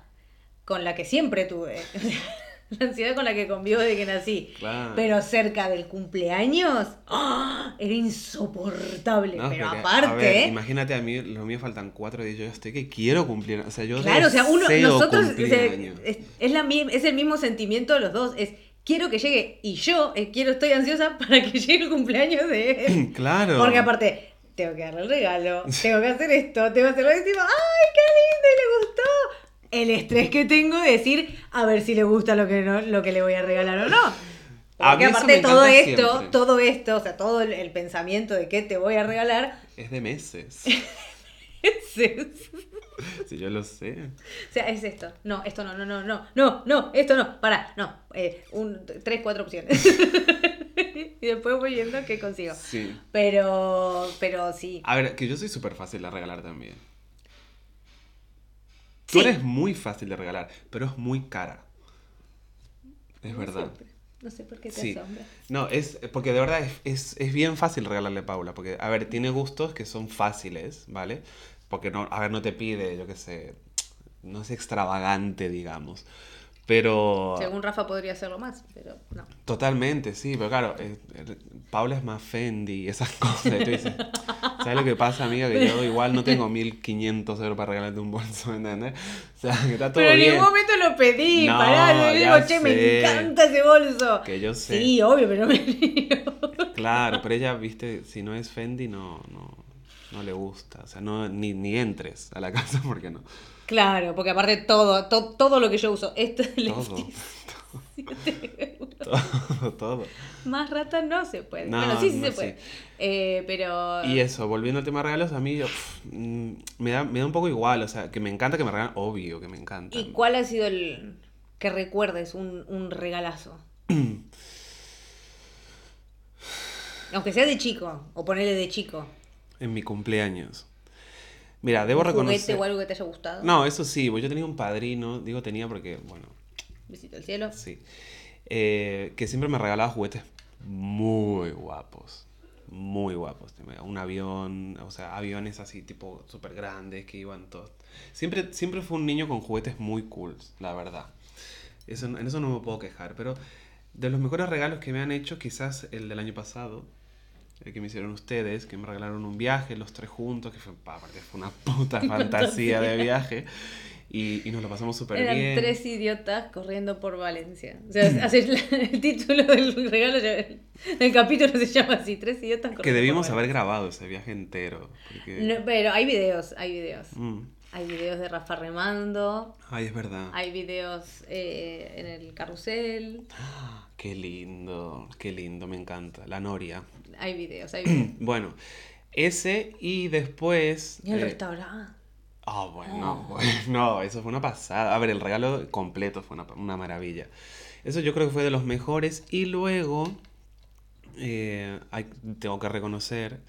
con la que siempre tuve. [LAUGHS] la ansiedad con la que convivo desde que nací. Claro. Pero cerca del cumpleaños, ¡ah! era insoportable. No, pero aparte, a ver, imagínate a mí, lo mío faltan cuatro días, yo estoy que quiero cumplir, o sea, yo claro, o sea, uno, nosotros, o sea, es, es la, es el mismo sentimiento de los dos. Es quiero que llegue y yo eh, quiero, estoy ansiosa [LAUGHS] para que llegue el cumpleaños de él. [CLEARS THROAT] Claro. Porque aparte, tengo que darle el regalo, tengo que hacer esto, tengo que hacerlo y digo, ¡ay, qué lindo! Y le gustó. El estrés que tengo de decir, a ver si le gusta lo que, no, lo que le voy a regalar o no. Porque aparte todo esto, siempre. todo esto, o sea, todo el, el pensamiento de qué te voy a regalar, Es de meses. [LAUGHS] es, es- [LAUGHS] si yo lo sé. O sea, es esto. No, esto no, no, no, no, no, no, esto no, para, no. Eh, un, tres, cuatro opciones. [LAUGHS] y después voy viendo qué consigo. Sí. Pero, pero sí. A ver, que yo soy súper fácil de regalar también. Tú Sí. eres muy fácil de regalar, pero es muy cara. Es verdad. No sé, no sé por qué te Sí. asombra. No, es porque de verdad es, es, es bien fácil regalarle a Paula. Porque, a ver, tiene gustos que son fáciles, ¿vale? Porque, no, a ver, no te pide, yo qué sé, no es extravagante, digamos. Pero... Según Rafa podría hacerlo más, pero no. Totalmente, sí, pero claro, eh, eh, Paula es más Fendi y esas [LAUGHS] cosas. Tú dices, ¿sabes lo que pasa, amiga? Que yo igual no tengo 1500 euros para regalarte un bolso, ¿entendés? O sea, que está todo Pero en bien. ningún momento lo pedí, No, pará, yo digo, che, me sé. encanta ese bolso. Que yo sé. Sí, obvio, pero no me [LAUGHS] río. Claro, pero ella, viste, si no es Fendi, no, no, no le gusta. O sea, no, ni, ni entres a la [LAUGHS] casa porque no. Claro, porque aparte todo, to- todo lo que yo uso, esto es Todo. todo, todo. Más rata no se puede. No, bueno, sí, sí no, se sí. puede. Eh, pero. Y eso, volviendo al tema de regalos, a mí yo, pff, mm, me, da, me da un poco igual, o sea, que me encanta que me regalen, obvio que me encanta. ¿Y cuál ha sido el que recuerdes un, un regalazo? [CLEARS THROAT] Aunque sea de chico, o ponerle de chico. En mi cumpleaños. Mira, debo reconocer... juguete o algo que te haya gustado. No, eso sí, pues yo tenía un padrino, digo tenía porque, bueno, Besito al cielo. sí, eh, que siempre me regalaba juguetes muy guapos, muy guapos. Un avión, o sea, aviones así tipo súper grandes que iban todos. Siempre, siempre fue un niño con juguetes muy cool, la verdad. Eso, en eso no me puedo quejar, pero de los mejores regalos que me han hecho, quizás el del año pasado, el que me hicieron ustedes, que me regalaron un viaje, los tres juntos, que fue, pa, aparte fue una [LAUGHS] puta fantasía de viaje. Y, y nos lo pasamos súper Eran bien. tres idiotas corriendo por Valencia. O sea, [LAUGHS] el título del regalo, ya- el capítulo se llama así, tres idiotas corriendo Que debimos por haber grabado ese viaje entero. Porque... No, pero hay videos, hay videos. Mm. Hay videos de Rafa remando, Ay, es verdad. hay videos eh, en el carrusel, [GASPS] Qué lindo, qué lindo, me encanta. La Noria. hay videos, hay videos. [CLEARS THROAT] Bueno, ese y después... Y el eh, restaurante. Ah, bueno, [LAUGHS] bueno, eso fue una pasada. A ver, el regalo completo fue una, una maravilla. Eso yo creo que fue de los mejores. Y luego, eh, hay- tengo que reconocer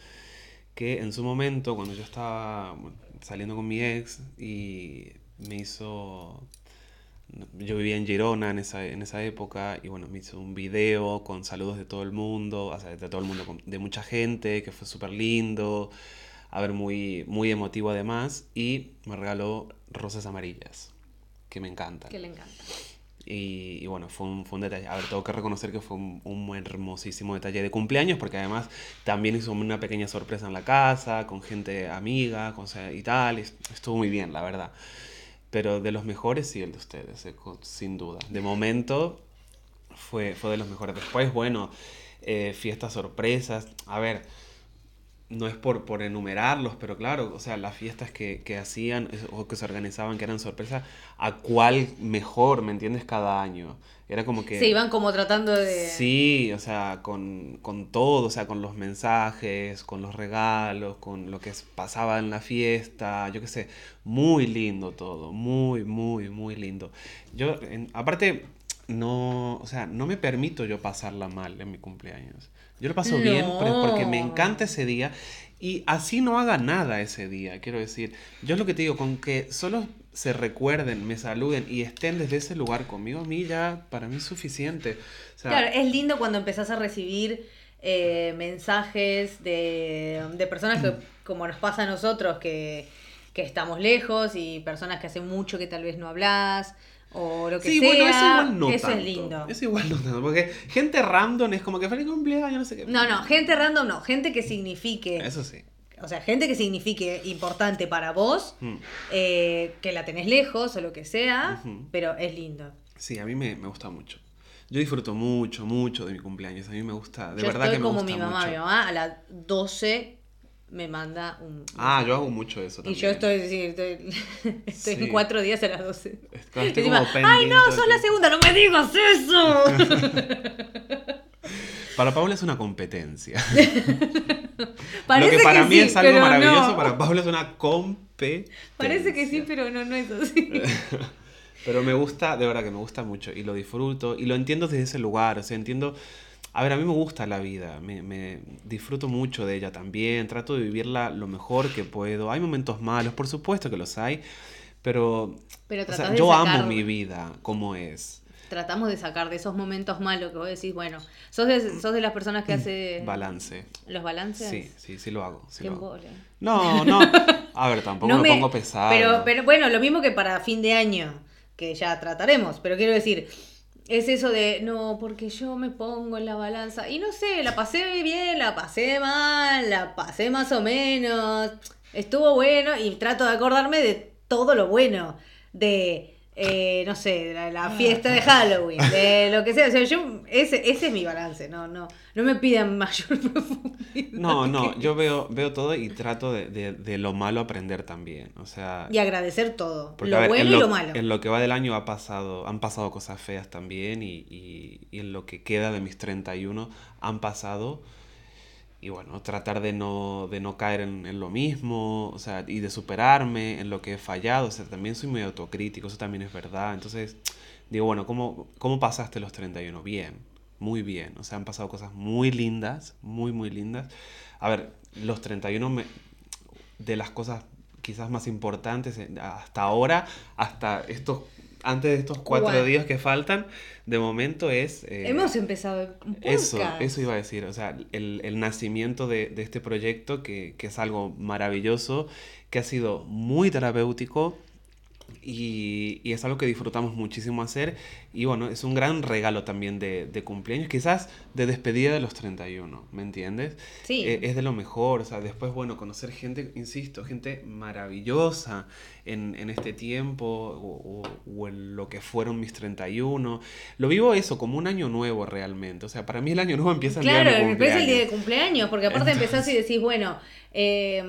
que en su momento, cuando yo estaba saliendo con mi ex y me hizo... Yo vivía en Girona en esa, en esa época y bueno, me hizo un video con saludos de todo el mundo, o sea, de todo el mundo, de mucha gente, que fue súper lindo, a ver, muy, muy emotivo además, y me regaló rosas amarillas, que me encantan. Que le encanta. Y, y bueno, fue un, fue un detalle. A ver, tengo que reconocer que fue un, un hermosísimo detalle de cumpleaños, porque además también hizo una pequeña sorpresa en la casa, con gente amiga, con, y tal. y estuvo muy bien, la verdad. Pero de los mejores, sí, el de ustedes, eh, sin duda. De momento, fue, fue de los mejores. Después, bueno, eh, fiestas sorpresas. A ver, no es por, por enumerarlos, pero claro, o sea, las fiestas que, que hacían o que se organizaban, que eran sorpresas, ¿a cuál mejor, me entiendes, cada año? Era como que... Se iban como tratando de... Sí, o sea, con, con todo, o sea, con los mensajes, con los regalos, con lo que pasaba en la fiesta, yo qué sé, muy lindo todo, muy, muy, muy lindo. Yo, en- aparte, no, o sea, no me permito yo pasarla mal en mi cumpleaños. Yo lo paso bien porque me encanta ese día y así no haga nada ese día, quiero decir. Yo es lo que te digo, con que solo se recuerden, me saluden y estén desde ese lugar conmigo, a mí ya, para mí es suficiente. O sea, Claro, es lindo cuando empezás a recibir eh, mensajes de, de personas que, [CLEARS THROAT] como nos pasa a nosotros, que, que estamos lejos y personas que hace mucho que tal vez no hablas o lo que Sí, sea. bueno, eso igual no Eso tanto. es lindo. Eso igual no tanto, porque gente random es como que feliz cumpleaños, no sé qué. No, no, gente random no, gente que signifique, Eso sí. o sea, gente que signifique importante para vos, Mm. eh, que la tenés lejos o lo que sea, pero es lindo. Sí, a mí me, me gusta mucho. Yo disfruto mucho, mucho de mi cumpleaños. A mí me gusta, de Yo verdad estoy que me como gusta mi mamá, mucho. mi mamá a las 12 me manda un... Ah, yo hago mucho eso Y también. yo estoy, sí, estoy, [LAUGHS] estoy Sí. en cuatro días a las 12. Estoy- estoy Encima, como ¡Ay, no! ¡Sos la segunda! ¡No me digas eso! [LAUGHS] Para Paula es una competencia. Parece [LAUGHS] Lo que para que mí sí, es algo maravilloso, no. para Paula es una competencia. Parece que sí, pero no, no es así. Pero me gusta, de verdad que me gusta mucho y lo disfruto y lo entiendo desde ese lugar, o sea, entiendo, a ver, a mí me gusta la vida, me, me disfruto mucho de ella también, trato de vivirla lo mejor que puedo, hay momentos malos, por supuesto que los hay, pero, Pero o sea, tratás de yo sacar- amo mi vida como es, Tratamos de sacar de esos momentos malos que vos decís, bueno, sos de, sos de las personas que hace [CLEARS THROAT] balance. los balances. Sí, sí, sí lo hago. sí lo hago. No, no, a ver, tampoco [LAUGHS] No me, me- pongo pesado. Pero, pero bueno, lo mismo que para fin de año, que ya trataremos, pero quiero decir, es eso de, no, porque yo me pongo en la balanza, y no sé, la pasé bien, la pasé mal, la pasé más o menos, estuvo bueno, y trato de acordarme de todo lo bueno, de eh, no sé, la, la fiesta de Halloween, de lo que sea. O sea, yo, ese, ese es mi balance, no, no, no me pidan mayor [LAUGHS] profundidad. No, no, yo veo, veo todo y trato de, de, de lo malo aprender también. O sea, Y agradecer todo, porque, lo ver, bueno en y lo malo. En lo que va del año ha pasado, han pasado cosas feas también y, y, y en lo que queda de mis 31 han pasado. Y bueno, tratar de no, de no caer en, en lo mismo, o sea, y de superarme en lo que he fallado. O sea, también soy muy autocrítico, eso también es verdad. Entonces, digo, bueno, ¿cómo, cómo pasaste los 31? Bien, muy bien. O sea, han pasado cosas muy lindas, muy, muy lindas. A ver, los 31 me, de las cosas quizás más importantes en- hasta ahora, hasta estos, antes de estos cuatro días que faltan, de momento es... eh, Hemos empezado un eso, eso iba a decir, o sea, el, el nacimiento de, de este proyecto que, que es algo maravilloso, que ha sido muy terapéutico y, y es algo que disfrutamos muchísimo hacer y bueno, es un gran regalo también de, de cumpleaños, quizás de despedida de los 31, ¿me entiendes? Sí. Eh, es de lo mejor, o sea, después, bueno, conocer gente, insisto, gente maravillosa en, en este tiempo o, o- o en lo que fueron mis 31. Lo vivo eso como un año nuevo realmente, o sea, para mí el año nuevo empieza el Claro, día de mi me parece el día de cumpleaños. cumpleaños, porque aparte empezás y decís, bueno, eh,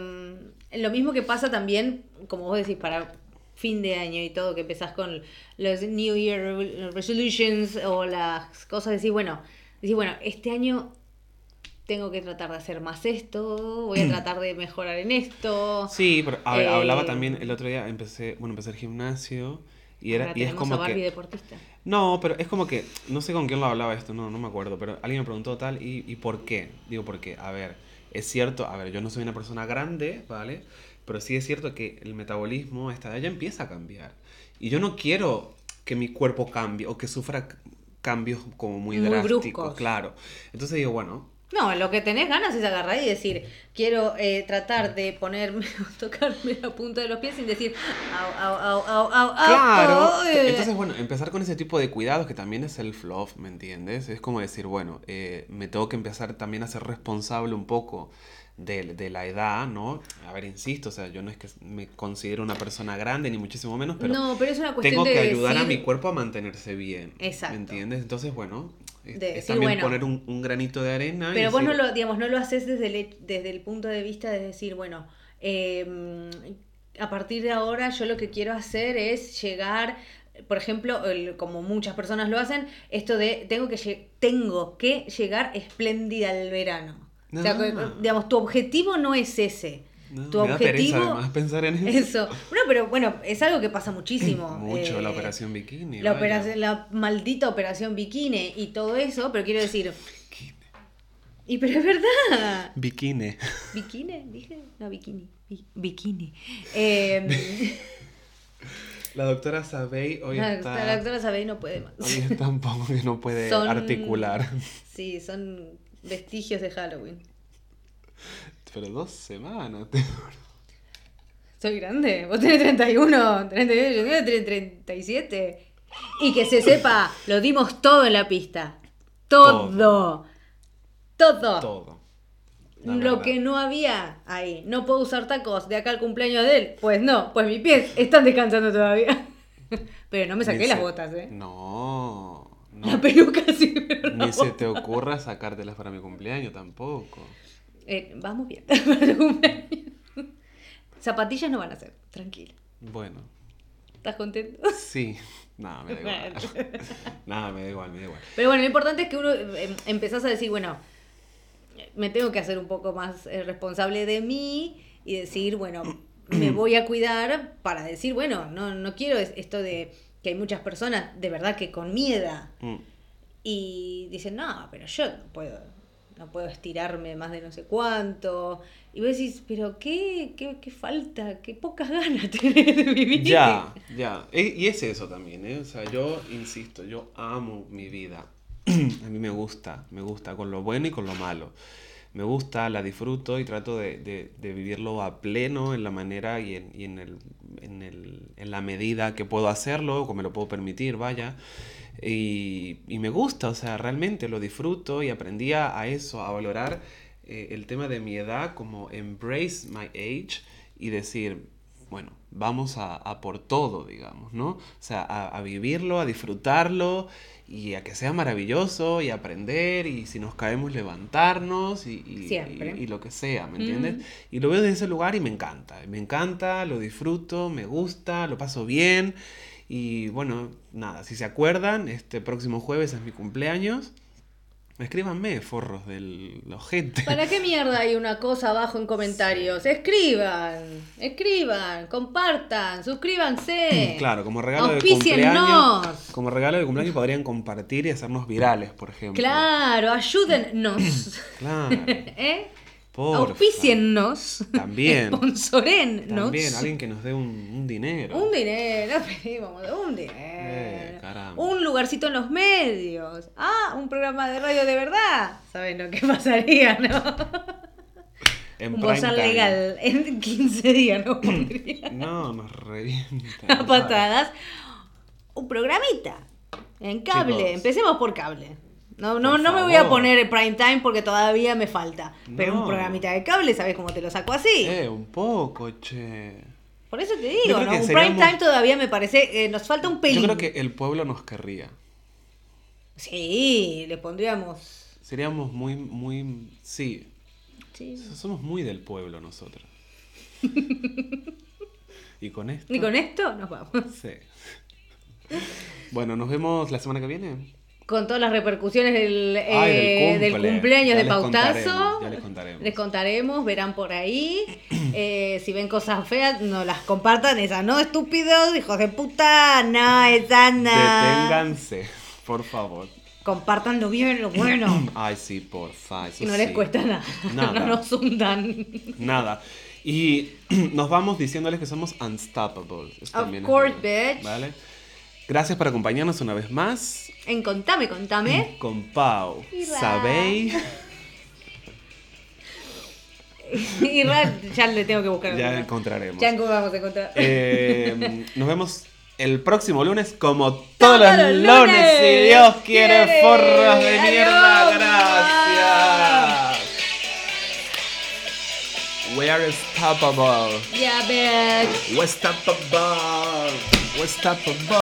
lo mismo que pasa también, como vos decís, para fin de año y todo, que empezás con los New Year Resolutions o las cosas, decís, bueno, decís, bueno, este año tengo que tratar de hacer más esto, voy a tratar de mejorar en esto. Sí, pero ver, Eh, hablaba también el otro día, empecé, bueno, empecé el gimnasio y, era, y es como a Barbie que... deportista. No, pero es como que, no sé con quién lo hablaba esto, no, no me acuerdo, pero alguien me preguntó tal, ¿y, y por qué? Digo, porque, a ver, es cierto, a ver, yo no soy una persona grande, ¿vale? Pero sí es cierto que el metabolismo a esta edad ya empieza a cambiar. Y yo no quiero que mi cuerpo cambie o que sufra cambios como muy, Muy drásticos, bruscos. claro. Entonces digo, bueno, No, lo que tenés ganas es agarrar y decir, quiero eh, tratar de ponerme, [LAUGHS] tocarme la punta de los pies sin decir, au, au, au, au, au, Claro. au, eh". Entonces, bueno, empezar con ese tipo de cuidados que también es self-love, ¿me entiendes? Es como decir, bueno, eh, me tengo que empezar también a ser responsable un poco de, de la edad, ¿no? A ver, insisto, o sea, yo no es que me considero una persona grande, ni muchísimo menos, pero no, pero es una cuestión tengo de que ayudar a mi cuerpo a mantenerse bien. Exacto. ¿Me entiendes? Entonces, bueno, es, De es decir, también bueno, poner un, un granito de arena. y Pero vos no lo, digamos, no lo haces desde el, desde el punto de vista de decir, bueno, eh, a partir de ahora yo lo que quiero hacer es llegar, por ejemplo, el- como muchas personas lo hacen, esto de tengo que, tengo que llegar espléndida al verano. O sea, digamos, tu objetivo no es ese. No, tu me da pereza objetivo además pensar en [LAUGHS] eso. Eso. No, pero bueno, es algo que pasa muchísimo. [LAUGHS] Mucho, la Eh, operación bikini. La, vaya. operación, la maldita operación bikini y todo eso, pero quiero decir. Y pero es verdad. Bikini. ¿Bikini? Dije. No, bikini. Bi- Bikini. [LAUGHS] Eh, La doctora Sabey hoy la, está... doctora- la doctora Sabey no puede más. Hoy está un poco que no puede Son- articular. Sí, son vestigios de Halloween. Pero dos semanas. [LAUGHS] te- Soy grande. Vos tenés 31, 31, yo tengo 37. Y que se sepa, lo dimos todo en la pista. Todo. Todo. Todo. Lo que no había ahí. No puedo usar tacos de acá al cumpleaños de él. Pues no, pues mis pies están descansando todavía. [LAUGHS] Pero no me saqué las botas, ¿eh? No. No. La peluca [LAUGHS] sí, pero Ni las se te ocurra sacártelas para mi cumpleaños tampoco. Eh, vamos bien. [LAUGHS] para tu cumpleaños. Zapatillas no van a ser, tranquila. Bueno, ¿Estás contento? sí. Nada, me da igual. Nada, [LAUGHS] me da igual, me da igual. Pero bueno, lo importante es que uno eh, empezás a decir, bueno, me tengo que hacer un poco más eh, responsable de mí y decir, bueno, me voy a cuidar para decir, bueno, no, no quiero es- esto de que hay muchas personas de verdad que con miedo Mm. y dicen, no, pero yo no puedo, no puedo estirarme más de no sé cuánto. Y vos decís, pero qué, qué, qué falta, qué pocas ganas [LAUGHS] tenés de vivir. Ya, ya. E- Y es eso también, ¿eh? O sea, yo insisto, yo amo mi vida. [CLEARS THROAT] A mí me gusta, me gusta con lo bueno y con lo malo. Me gusta, la disfruto y trato de, de- de vivirlo a pleno en la manera y, en, y en, el, en, el- en la medida que puedo hacerlo, como me lo puedo permitir, vaya. Y, y me gusta, o sea, realmente lo disfruto y aprendí a, a eso, a valorar eh, el tema de mi edad como embrace my age y decir, bueno, vamos a, a por todo, digamos, ¿no? O sea, a, a vivirlo, a disfrutarlo y a que sea maravilloso y aprender y si nos caemos levantarnos y, y- Siempre. y- y lo que sea, ¿me entiendes? Mm. Y lo veo desde ese lugar y me encanta, me encanta, lo disfruto, me gusta, lo paso bien y bueno, nada, si se acuerdan, este próximo jueves es mi cumpleaños. Escríbanme, forros del ojete. ¿Para qué mierda hay una cosa abajo en comentarios? Escriban, escriban, compartan, suscríbanse. [CLEARS THROAT] Claro, como regalo de cumpleaños. Como regalo de cumpleaños podrían compartir y hacernos virales, por ejemplo. Claro, ayúdennos. [CLEARS THROAT] Claro. [LAUGHS] ¿Eh? Porfa. Auspíciennos. También. [LAUGHS] Sponsorennos. También, alguien que nos dé un, un dinero. Un dinero, [LAUGHS] pedimos un dinero. Eh, un lugarcito en los medios. Ah, un programa de radio de verdad. ¿Saben lo que pasaría, no? [LAUGHS] En un bozal legal en 15 días pondría [CLEARS THROAT] No, nos revienta. a patadas. Un programita en cable. Chicos. Empecemos por cable. No, no, no me voy a poner el prime time porque todavía me falta. Pero un programita de cable, ¿sabes cómo te lo saco así? Eh, un poco, che. Por eso te Yo digo, creo ¿no? que Un seríamos- prime time todavía me parece. eh, nos falta un pelín. Yo creo que el pueblo nos querría. Sí, le pondríamos. Seríamos muy, muy... Sí, Sí. somos muy del pueblo nosotros. [LAUGHS] y con esto... Y con esto nos vamos. Sí. Bueno, nos vemos la semana que viene. Con todas las repercusiones del, eh, Ay, del del cumple. cumpleaños Ya de les Pautazo. contaremos, ya les contaremos. Les contaremos, verán por ahí. [CLEARS THROAT] Eh, si ven cosas feas, no las compartan. Esas no, estúpidos, hijos de puta. No, esas no. Deténganse, por favor. Compartan lo bien, lo bueno. [CLEARS THROAT] Ay, sí, porfa. eso no les sí. cuesta nada. [LAUGHS] Nada. No nos hundan. Nada. Y [CLEARS THROAT] nos vamos diciéndoles que somos unstoppable. Eso Of course, bitch. ¿Vale? Gracias por acompañarnos una vez más. En Contame, Contame. Con Pau. ¿Sabéis? [LAUGHS] y Ra, ya le tengo que buscar. Ya alguna. encontraremos. Ya vamos a encontrar. Eh, [LAUGHS] nos vemos el próximo lunes, como todos los los lunes, lunes. si Dios quiere, Quiere. forros de mierda. Gracias. We are unstoppable. Ya, bitch. We're unstoppable. We're unstoppable.